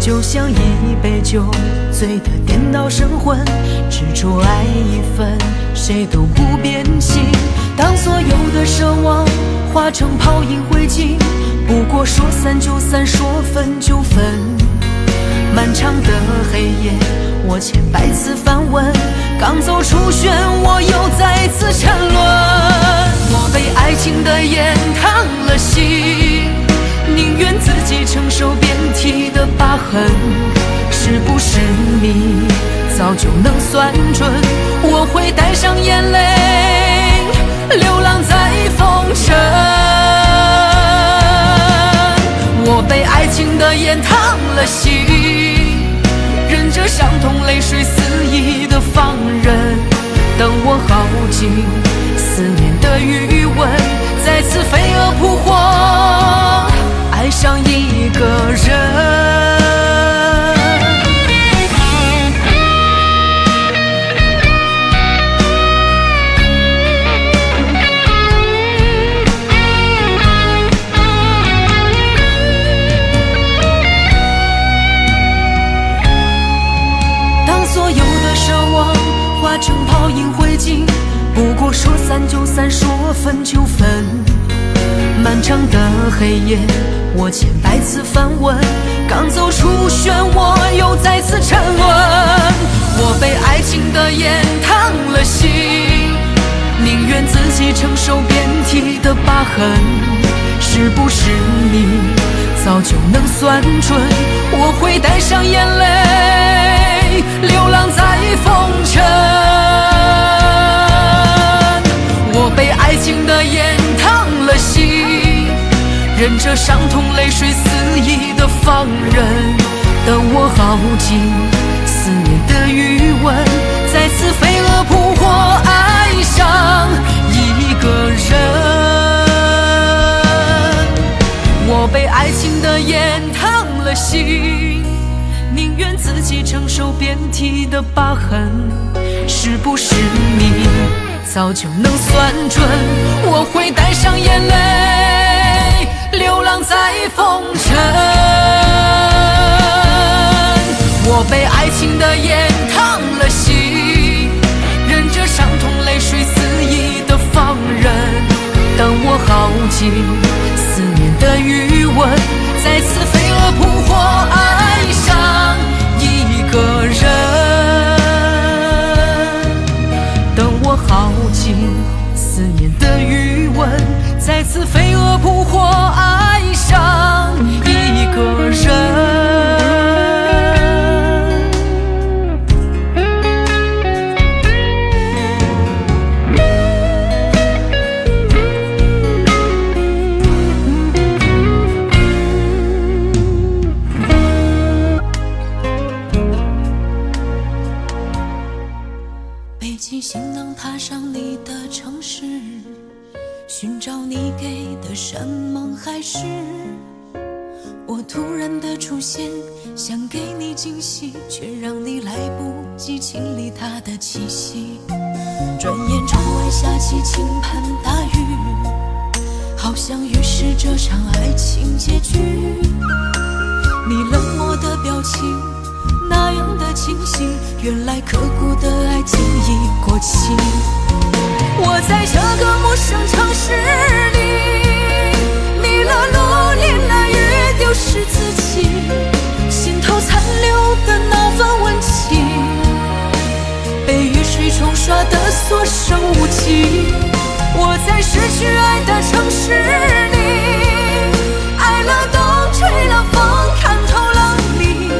就像一杯酒，醉得颠倒神魂，执着爱一份，谁都不变心。当所有的奢望化成泡影灰烬，不过说散就散，说分就分。漫长的黑夜，我千百次反问，刚走出漩涡，又再次沉沦。我被爱情的烟烫了心，宁愿自己承受遍体的疤痕。是不是你早就能算准，我会带上眼泪，流浪在风尘。我被爱情的烟烫了心。忍着伤痛，泪水肆意的放任，等我耗尽思念的余温，再次飞蛾扑火，像一个人。当所有的奢望化成泡影灰烬不过说散就散说分就分。漫长的黑夜我千百次反问，刚走出漩涡，又再次沉沦。我被爱情的烟烫了心，宁愿自己承受遍体的疤痕。是不是你早就能算准，我会带上眼泪，流浪在风尘？忍着伤痛，泪水肆意的放任，等我耗尽思念的余温，再次飞蛾扑火，爱上一个人。我被爱情的烟烫了心，宁愿自己承受遍体的疤痕，是不是你？早就能算准，我会带上眼泪，浪在风尘。我被爱情的烟烫了心，忍着伤痛，泪水肆意的放任。等我耗尽思念的余温，再次飞蛾扑火，爱上一个人。等我耗尽思念的余温，再次飞蛾扑火，爱想给你惊喜却让你来不及清理他的气息。转眼窗外下起倾盆大雨好像预示这场爱情结局。你冷漠的表情那样的清晰原来刻骨的爱竟已过期。我在这个陌生城市里迷了路淋了雨丢失自己。冲刷的所剩无几。我在失去爱的城市里，爱了冬，吹了风，看透了你。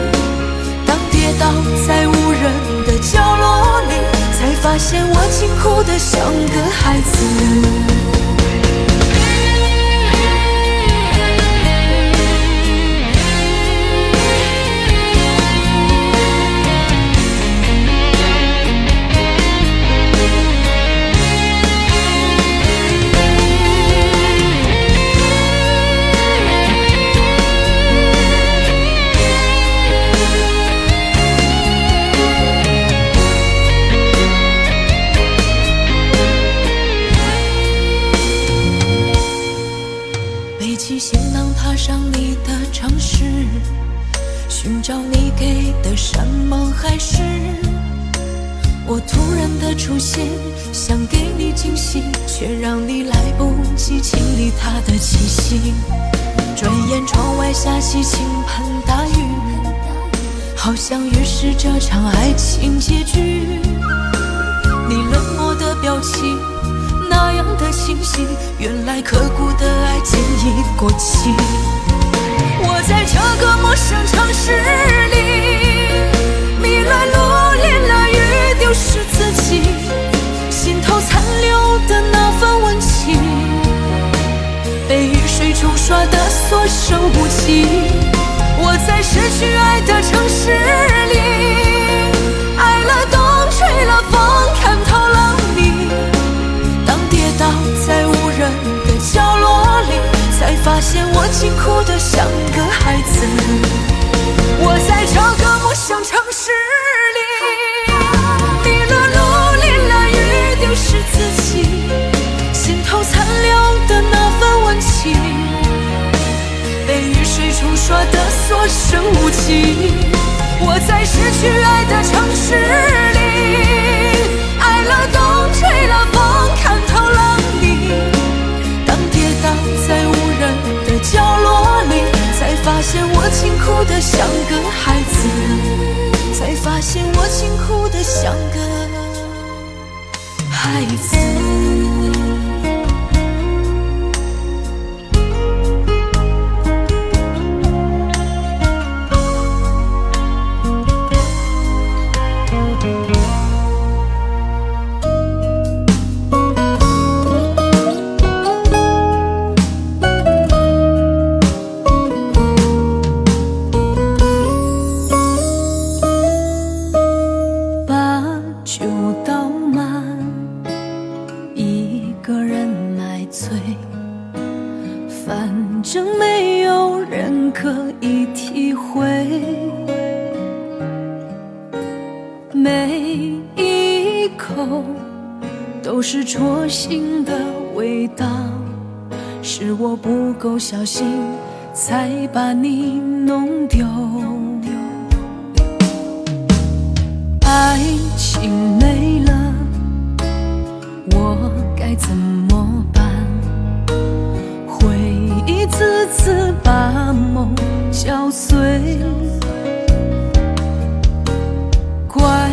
当跌倒在无人的角落里，才发现我竟哭得像个孩子。我突然的出现，想给你惊喜，却让你来不及清理它的气息。转眼窗外下起倾盆大雨，好像预示这场爱情结局。你冷漠的表情，那样的清晰，原来刻骨的爱渐已过期。现我竟哭得像个孩子。我在这个陌生城市里，迷了路，淋了雨，丢失自己，心头残留的那份温情，被雨水冲刷的所剩无几。我在失去爱的城市里，哭得像个孩子，才发现我竟哭得像个孩子。心的味道，是我不够小心，才把你弄丢。爱情没了，我该怎么办？回忆次次把梦搅碎，怪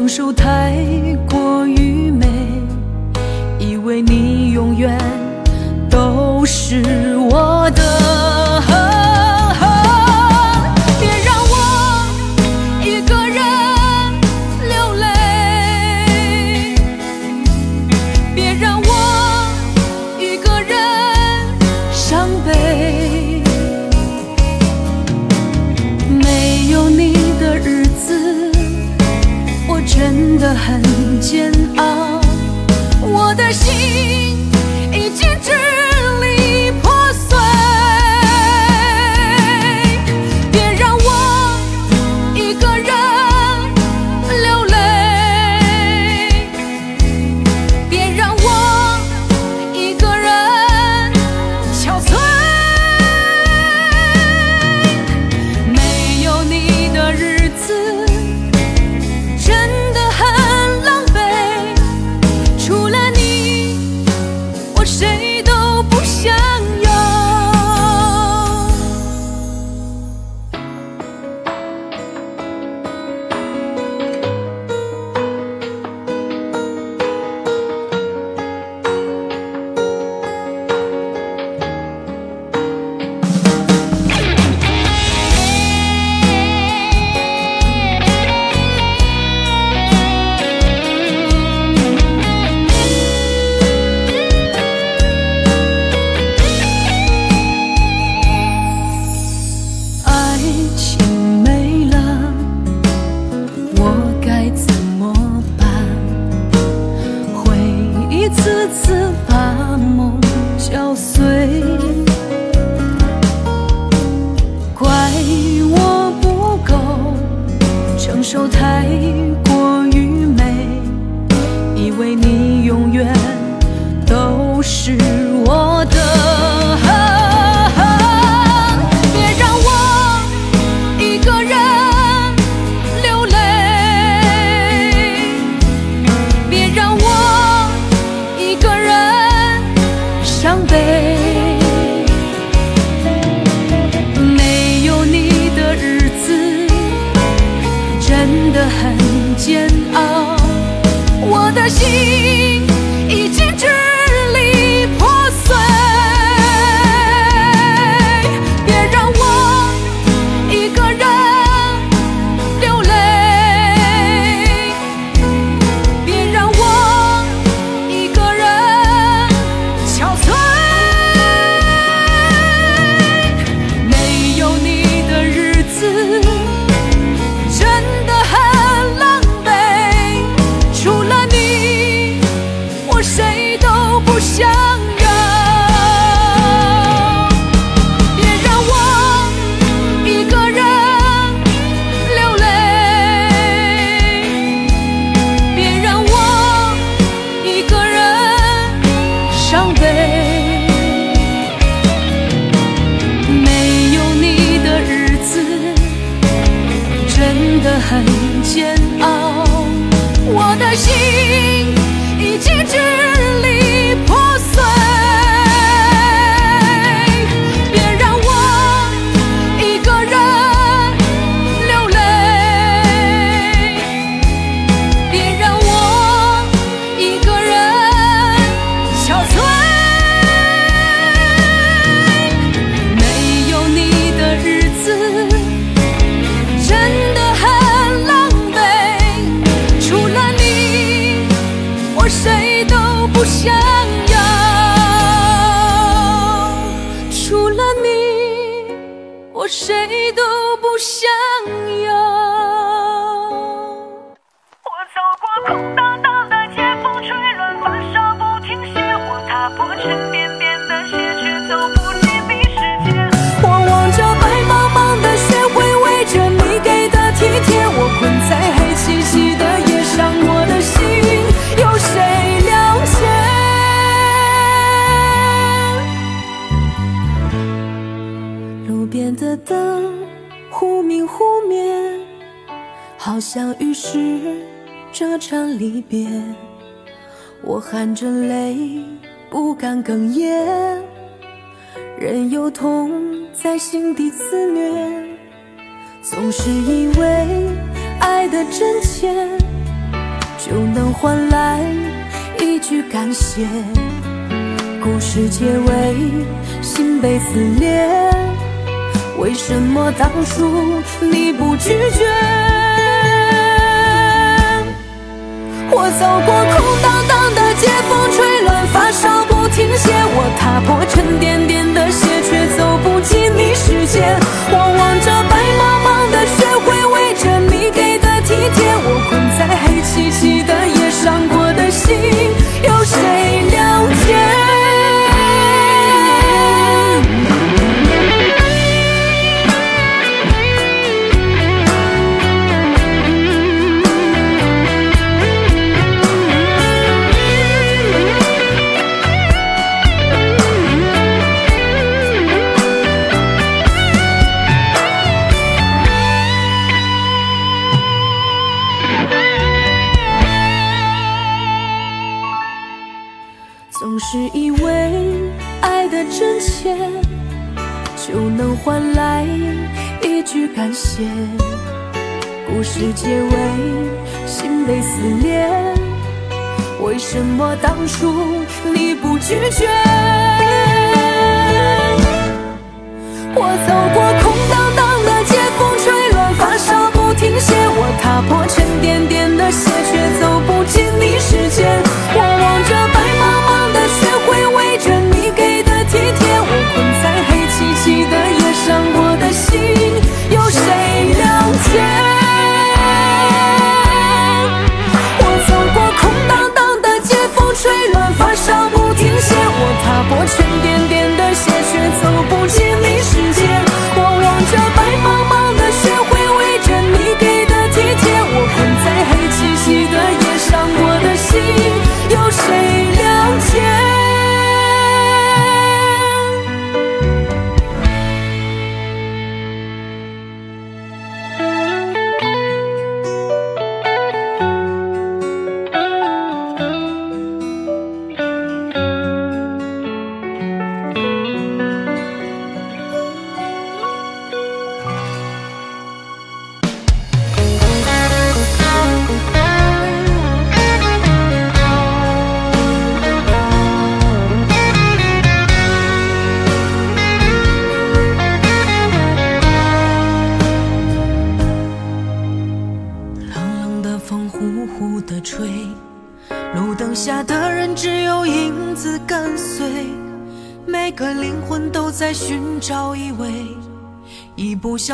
承受，太过愚昧，以为你永远都是我的。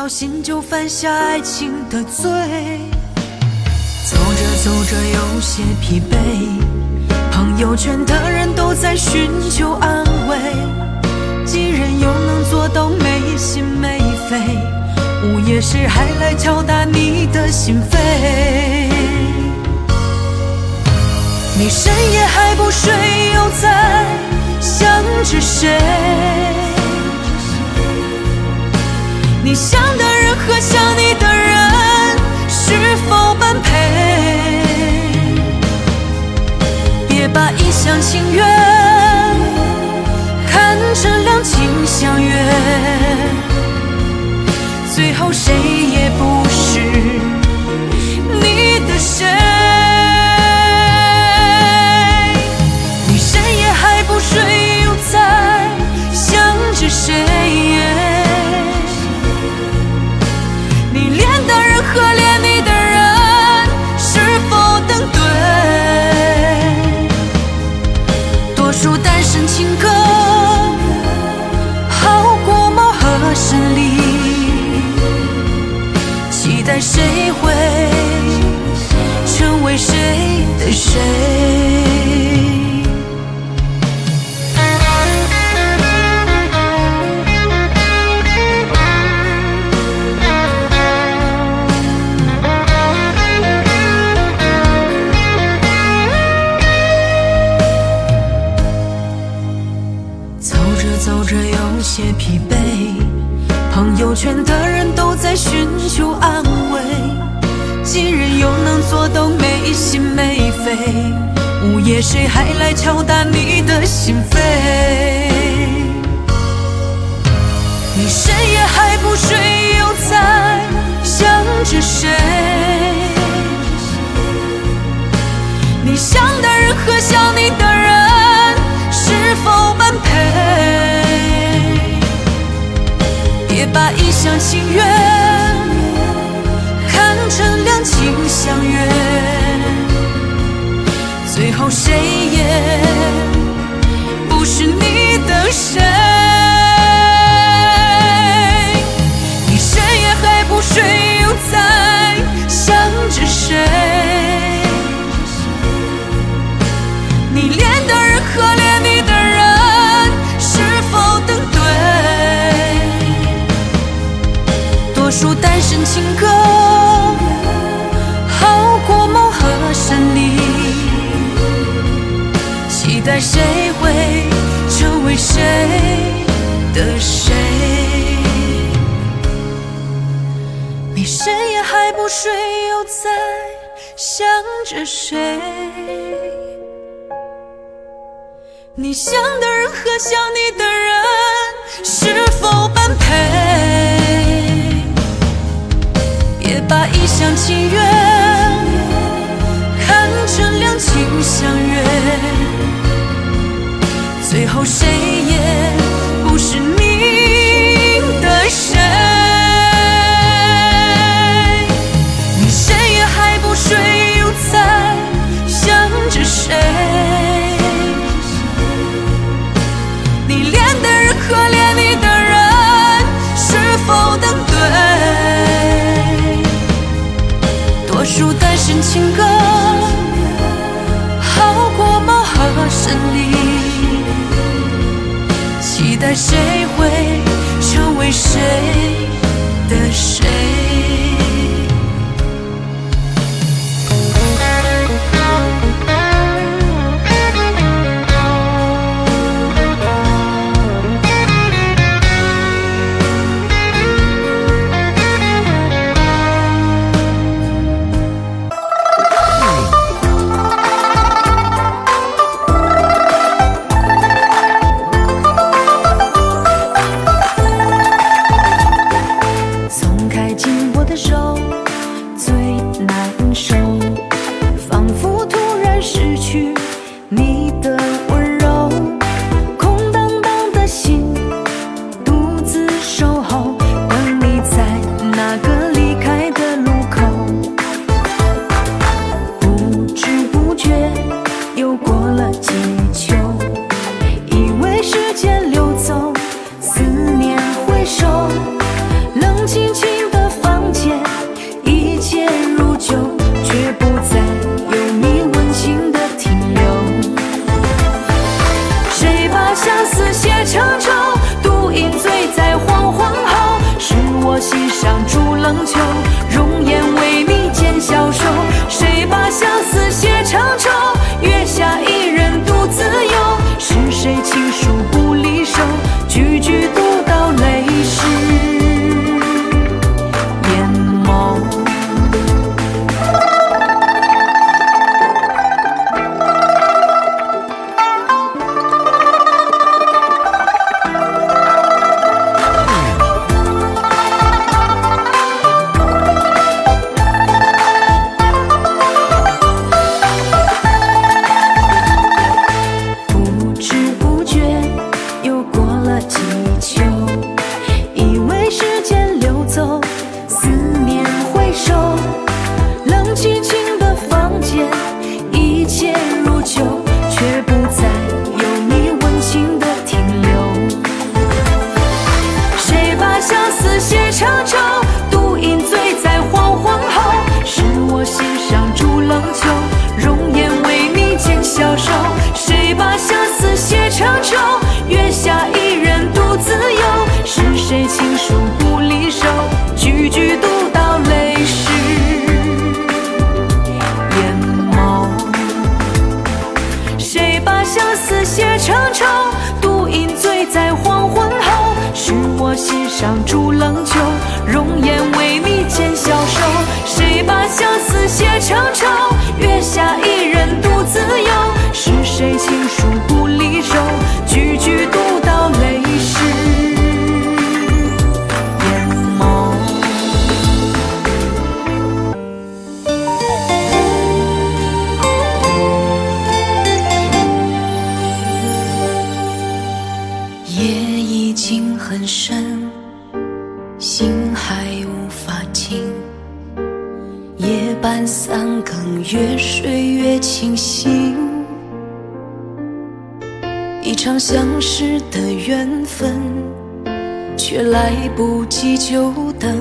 小心就犯下爱情的罪。走着走着有些疲惫，朋友圈的人都在寻求安慰，几人又能做到没心没肺？午夜时还来敲打你的心扉，你深夜还不睡，又在想着谁？你想的人和想你的人是否般配？别把一厢情愿看成两情相悦最后谁也不把一厢情愿看成两情相悦最后谁也期待谁会成为谁的谁？清醒。一场相识的缘分，却来不及久等。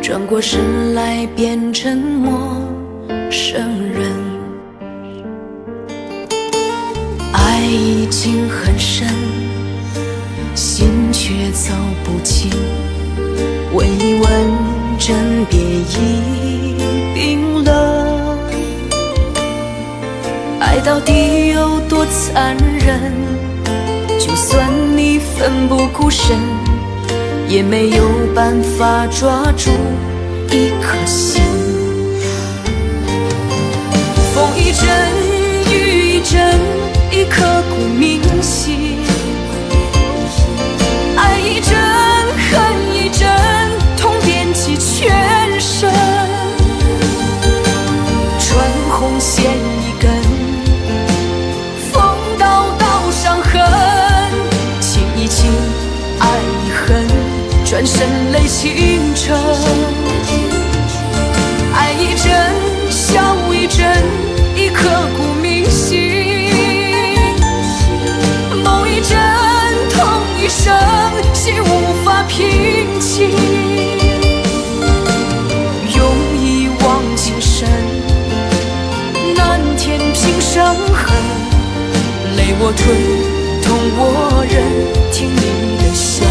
转过身来，变成陌生人。爱已经很深。心却走不近，问一问枕边已爱到底有多残忍？就算你奋不顾身，也没有办法抓住一颗心。风一阵，雨一阵，已刻骨铭心。转身泪倾城。爱一阵，笑一阵，已刻骨铭心。梦一阵，痛一生，心无法平静。用一往情深，难填平伤痕。泪我吞，痛我忍，听你的笑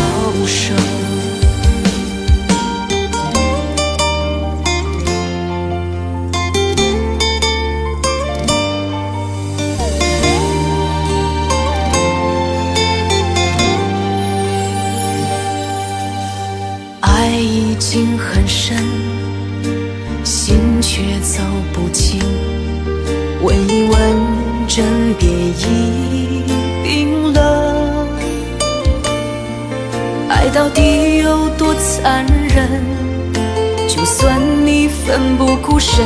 深，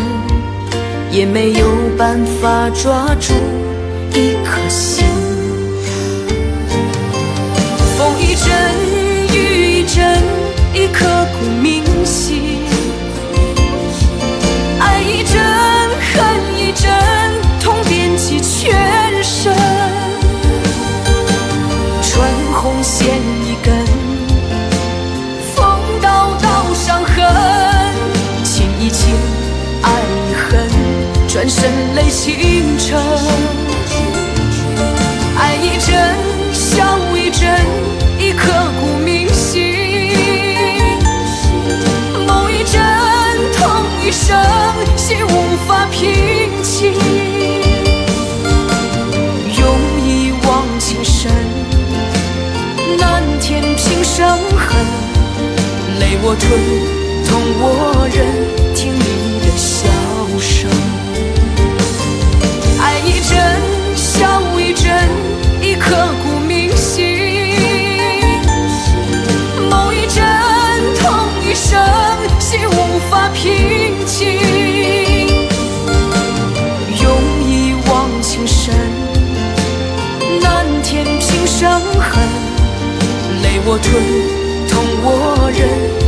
也没有办法抓住一颗心。转身泪倾城。爱一阵，笑一阵，已刻骨铭心。梦一阵，痛一生，心无法平静。用一往情深，难填平伤痕。泪我吞，痛我忍，痛我忍，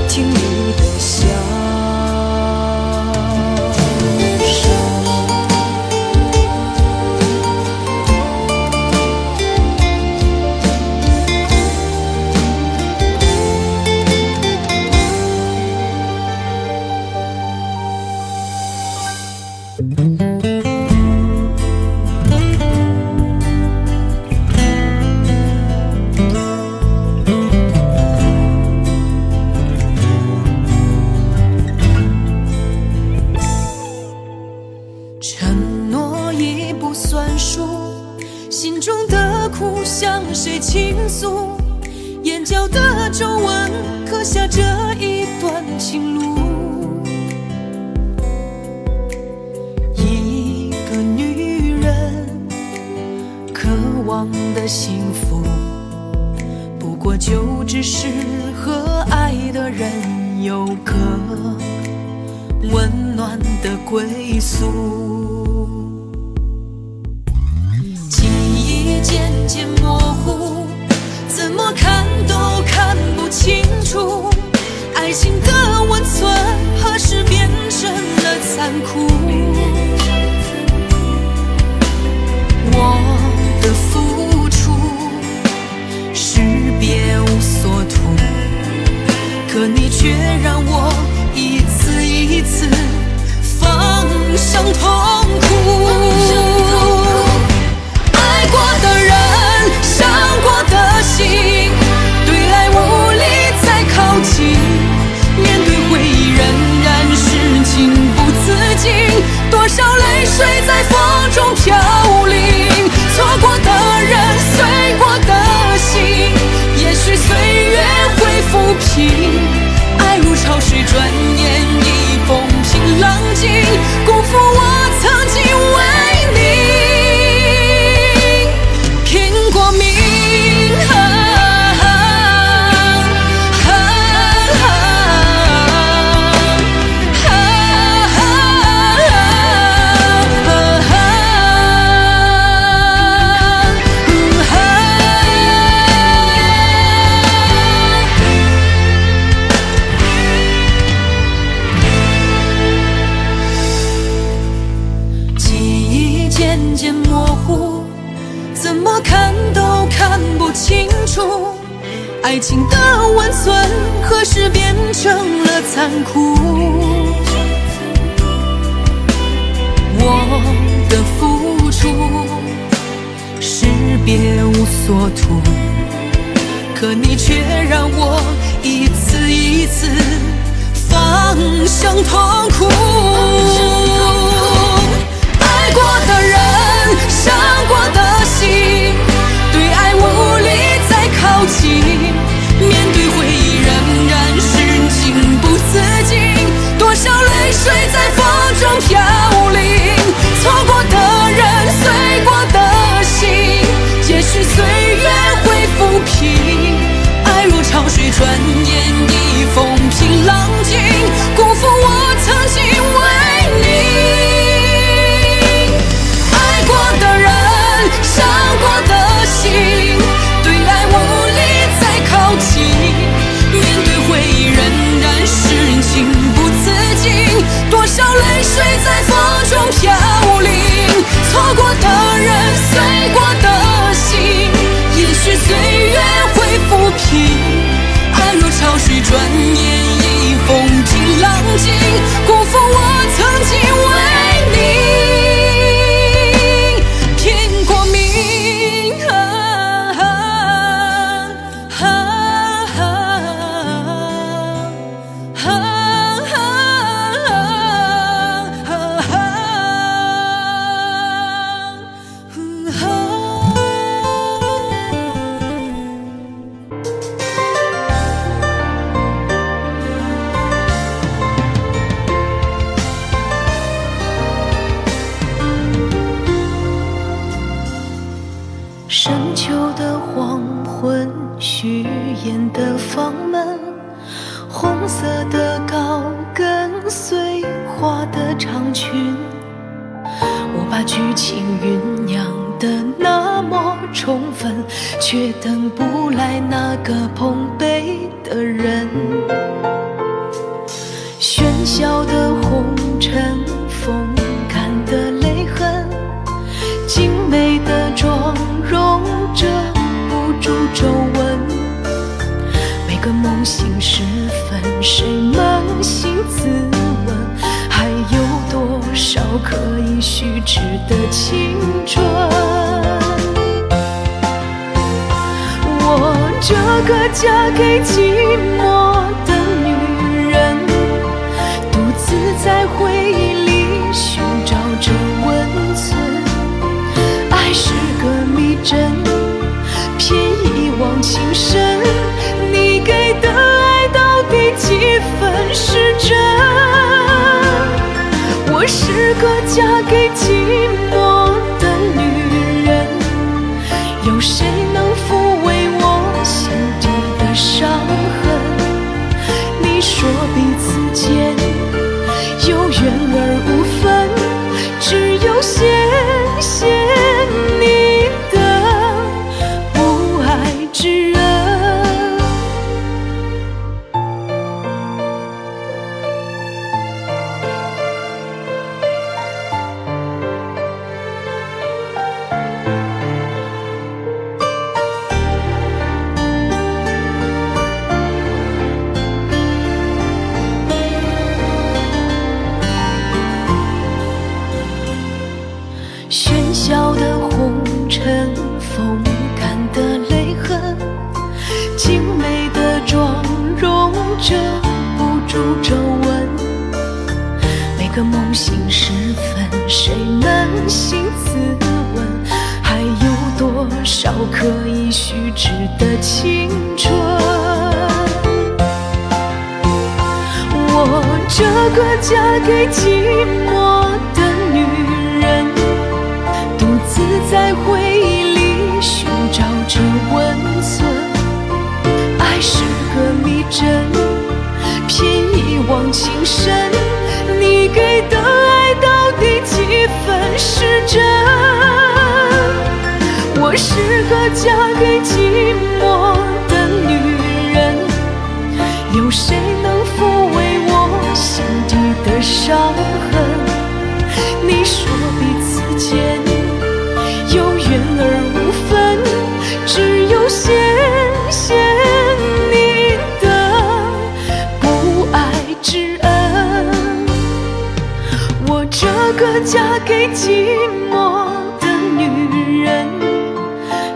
个嫁给寂寞的女人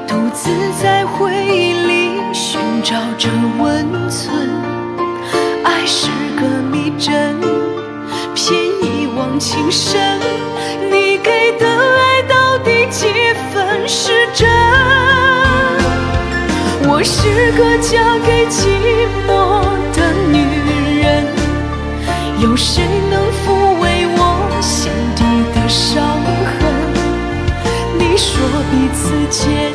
独自在回忆里寻找着温存。爱是个迷阵偏一往情深你给的爱到底几分是真我是个嫁给寂寞的女人有谁一次见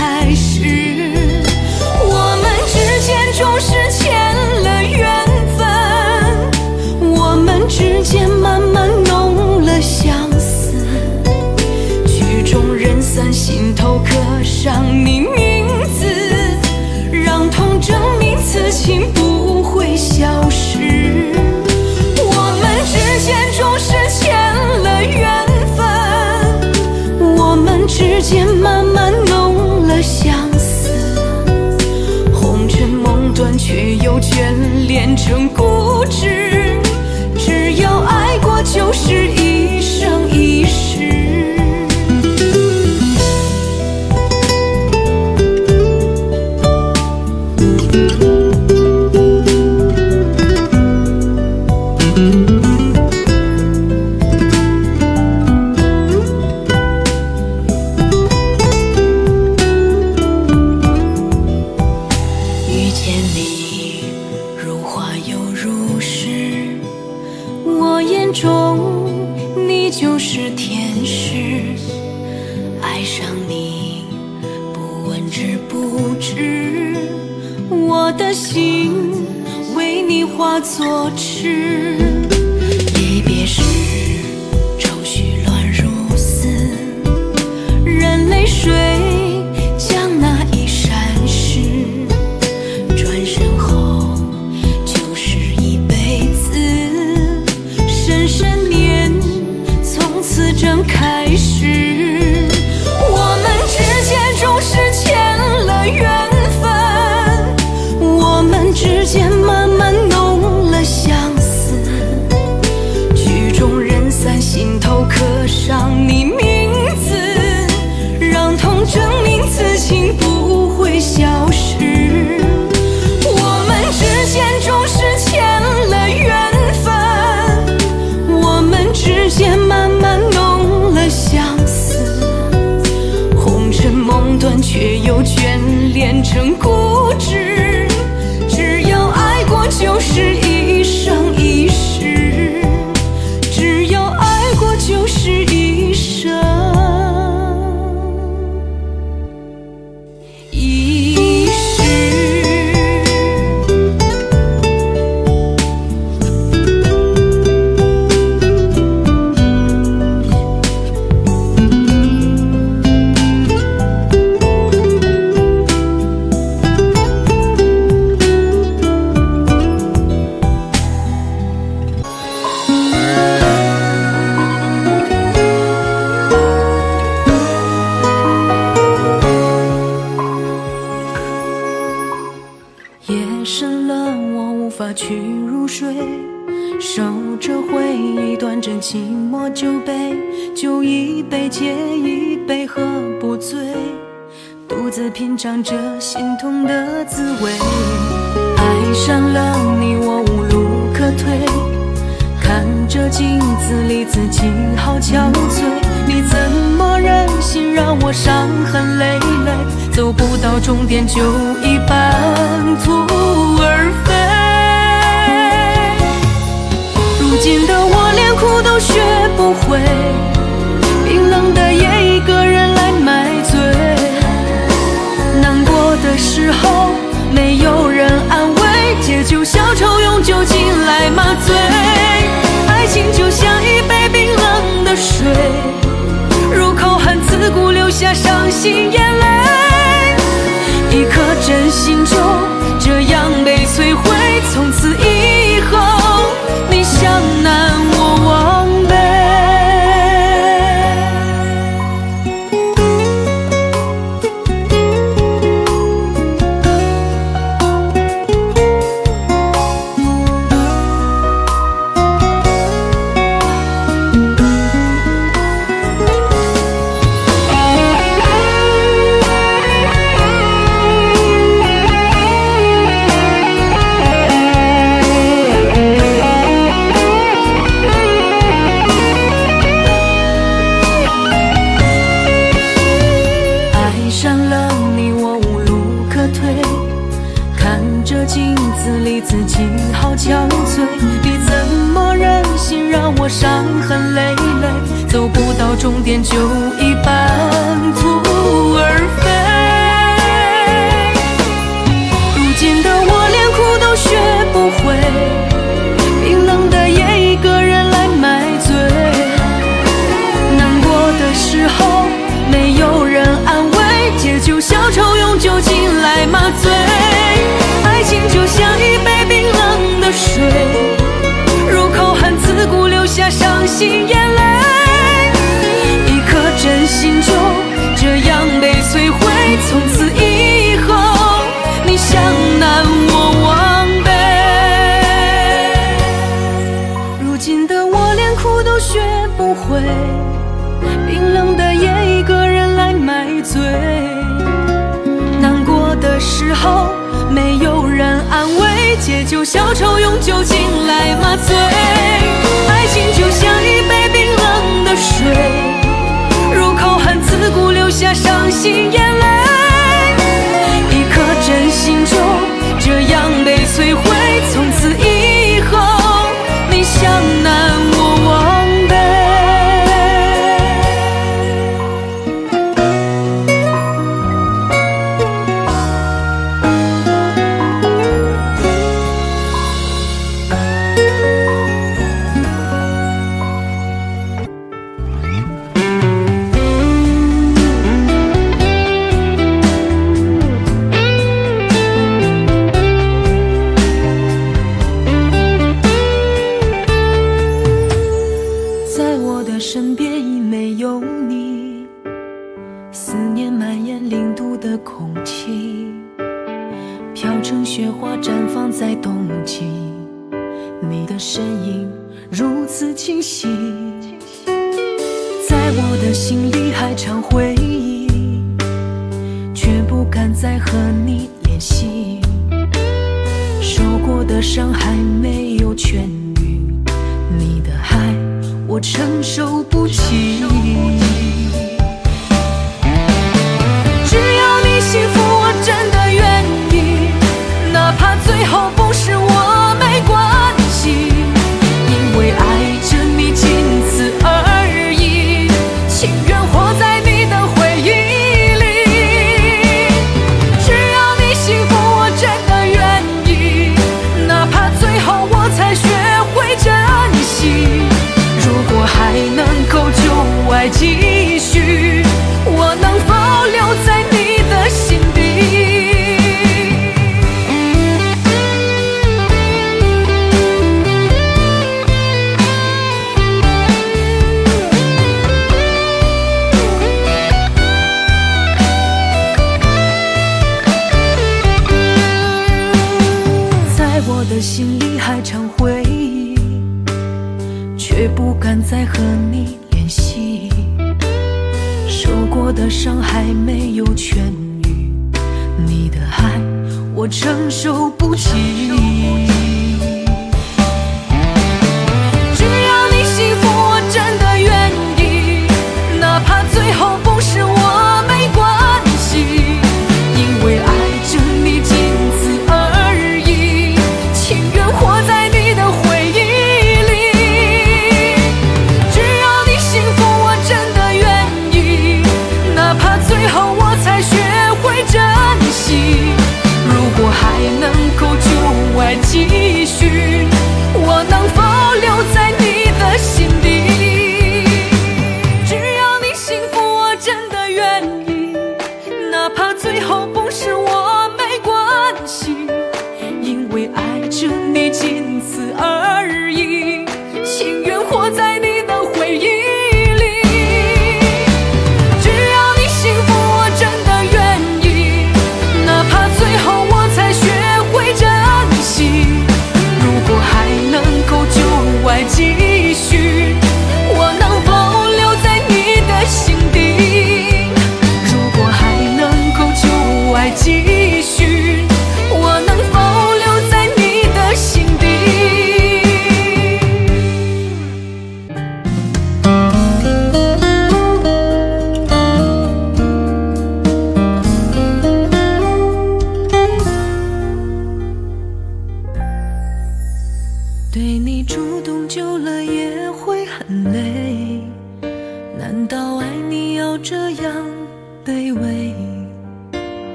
还是借酒消愁用酒精来麻醉爱情就像一杯冰冷的水入口含刺骨留下伤心眼泪。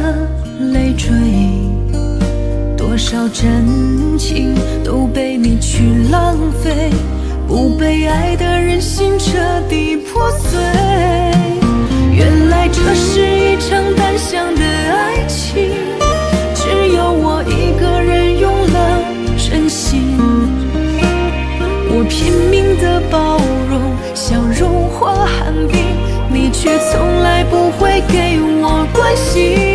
成了累赘。多少真情都被你去浪费，不被爱的人心彻底破碎。原来这是一场单向的爱情，只有我一个人用了真心。我拼命的包容，想融化寒冰，你却从来不会给我关心。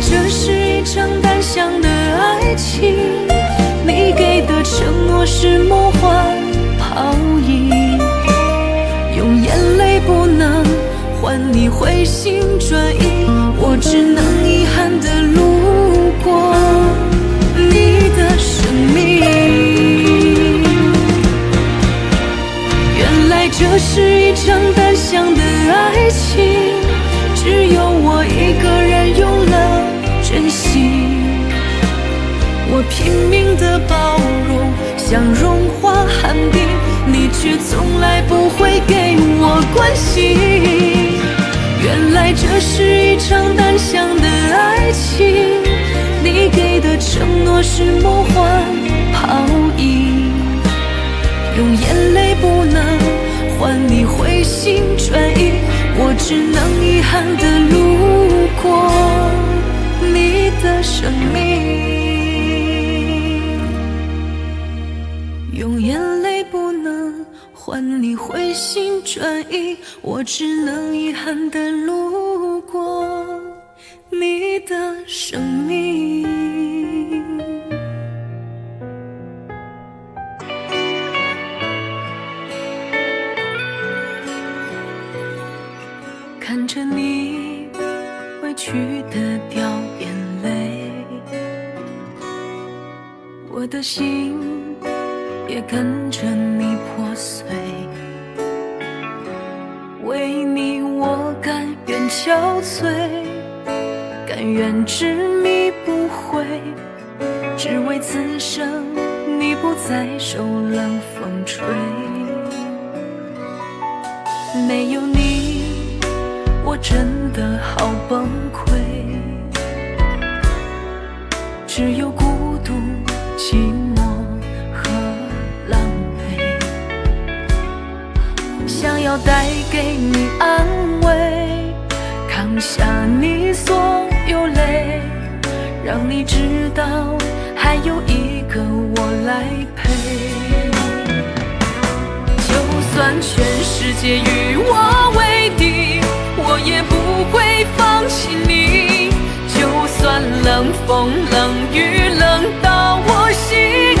这是一场单向的爱情，你给的承诺是梦幻泡影，用眼泪不能换你回心转意，我只能遗憾的路过你的生命。原来这是一场单向的爱情，拼命的包容，想融化寒冰，你却从来不会给我关心。原来这是一场单向的爱情，你给的承诺是梦幻泡影。用眼泪不能换你回心转意，我只能遗憾的路过你的生命。转移，我只能遗憾的路过你的生命。看着你委屈的掉眼泪，我的心也跟着你破碎。憔悴，甘愿执迷不悔，只为此生你不再受冷风吹。没有你，我真的好崩溃，只有孤独、寂寞和狼狈。想要带给你安慰，下你所有泪，让你知道还有一个我来陪。就算全世界与我为敌，我也不会放弃你。就算冷风冷雨冷到我心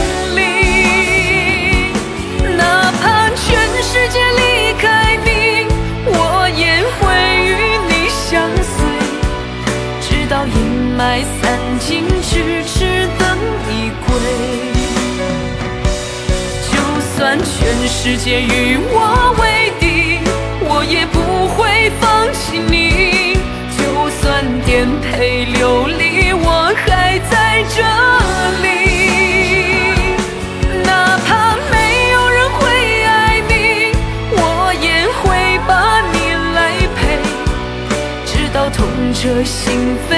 到阴霾散尽，咫尺等你归。就算全世界与我为敌，我也不会放弃你。就算颠沛流离，我还在这里。哪怕没有人会爱你，我也会把你来陪，直到痛彻心扉，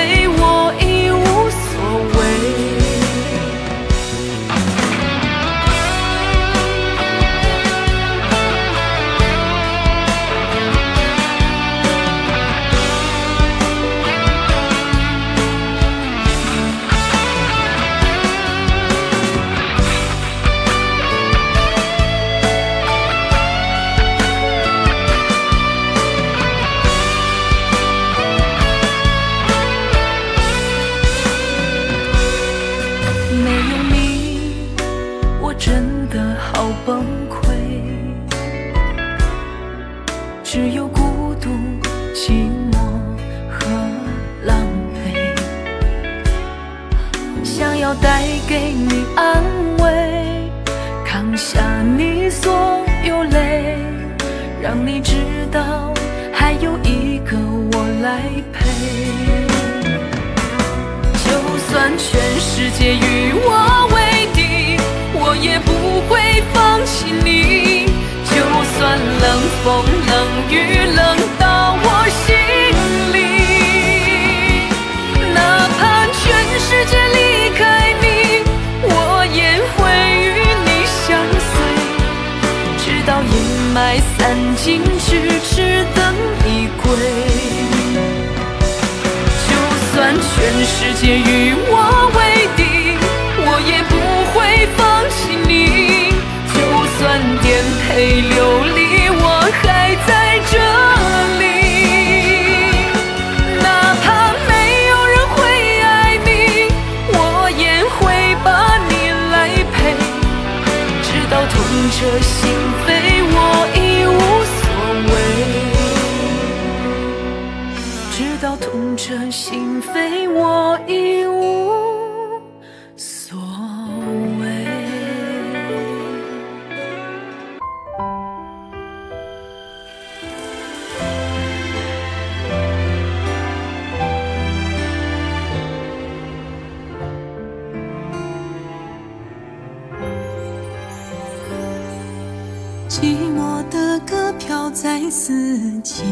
在四季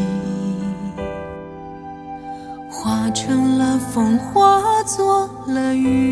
化成了风化作了雨。